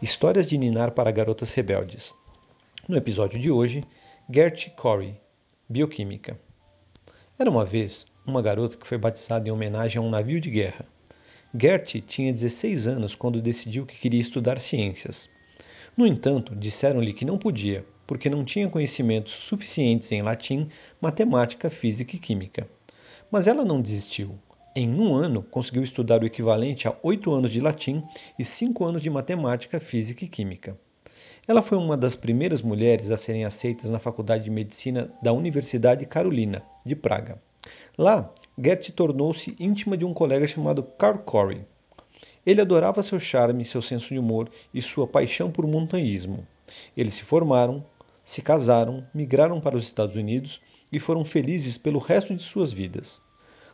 Histórias de Ninar para Garotas Rebeldes. No episódio de hoje, Gertie Corey, Bioquímica. Era uma vez uma garota que foi batizada em homenagem a um navio de guerra. Gertie tinha 16 anos quando decidiu que queria estudar ciências. No entanto, disseram-lhe que não podia, porque não tinha conhecimentos suficientes em latim, matemática, física e química. Mas ela não desistiu em um ano, conseguiu estudar o equivalente a oito anos de latim e cinco anos de matemática, física e química. Ela foi uma das primeiras mulheres a serem aceitas na Faculdade de Medicina da Universidade Carolina, de Praga. Lá, Gertie tornou-se íntima de um colega chamado Carl Corey. Ele adorava seu charme, seu senso de humor e sua paixão por montanhismo. Eles se formaram, se casaram, migraram para os Estados Unidos e foram felizes pelo resto de suas vidas.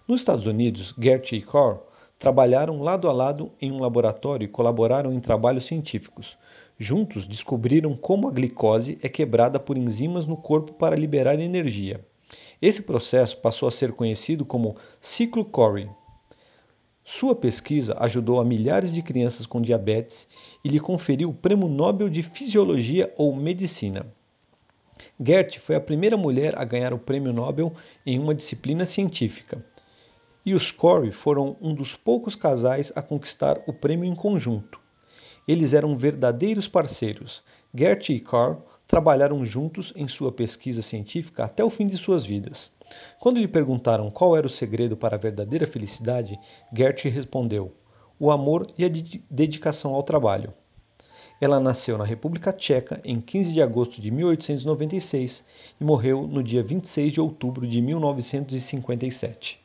Nos Estados Unidos, Gertie e Carr trabalharam lado a lado em um laboratório e colaboraram em trabalhos científicos. Juntos descobriram como a glicose é quebrada por enzimas no corpo para liberar energia. Esse processo passou a ser conhecido como ciclo Corey. Sua pesquisa ajudou a milhares de crianças com diabetes e lhe conferiu o Prêmio Nobel de Fisiologia ou Medicina. Gertie foi a primeira mulher a ganhar o Prêmio Nobel em uma disciplina científica e os Corey foram um dos poucos casais a conquistar o prêmio em conjunto. Eles eram verdadeiros parceiros. Gertie e Carl trabalharam juntos em sua pesquisa científica até o fim de suas vidas. Quando lhe perguntaram qual era o segredo para a verdadeira felicidade, Gertie respondeu: o amor e a dedicação ao trabalho. Ela nasceu na República Tcheca em 15 de agosto de 1896 e morreu no dia 26 de outubro de 1957.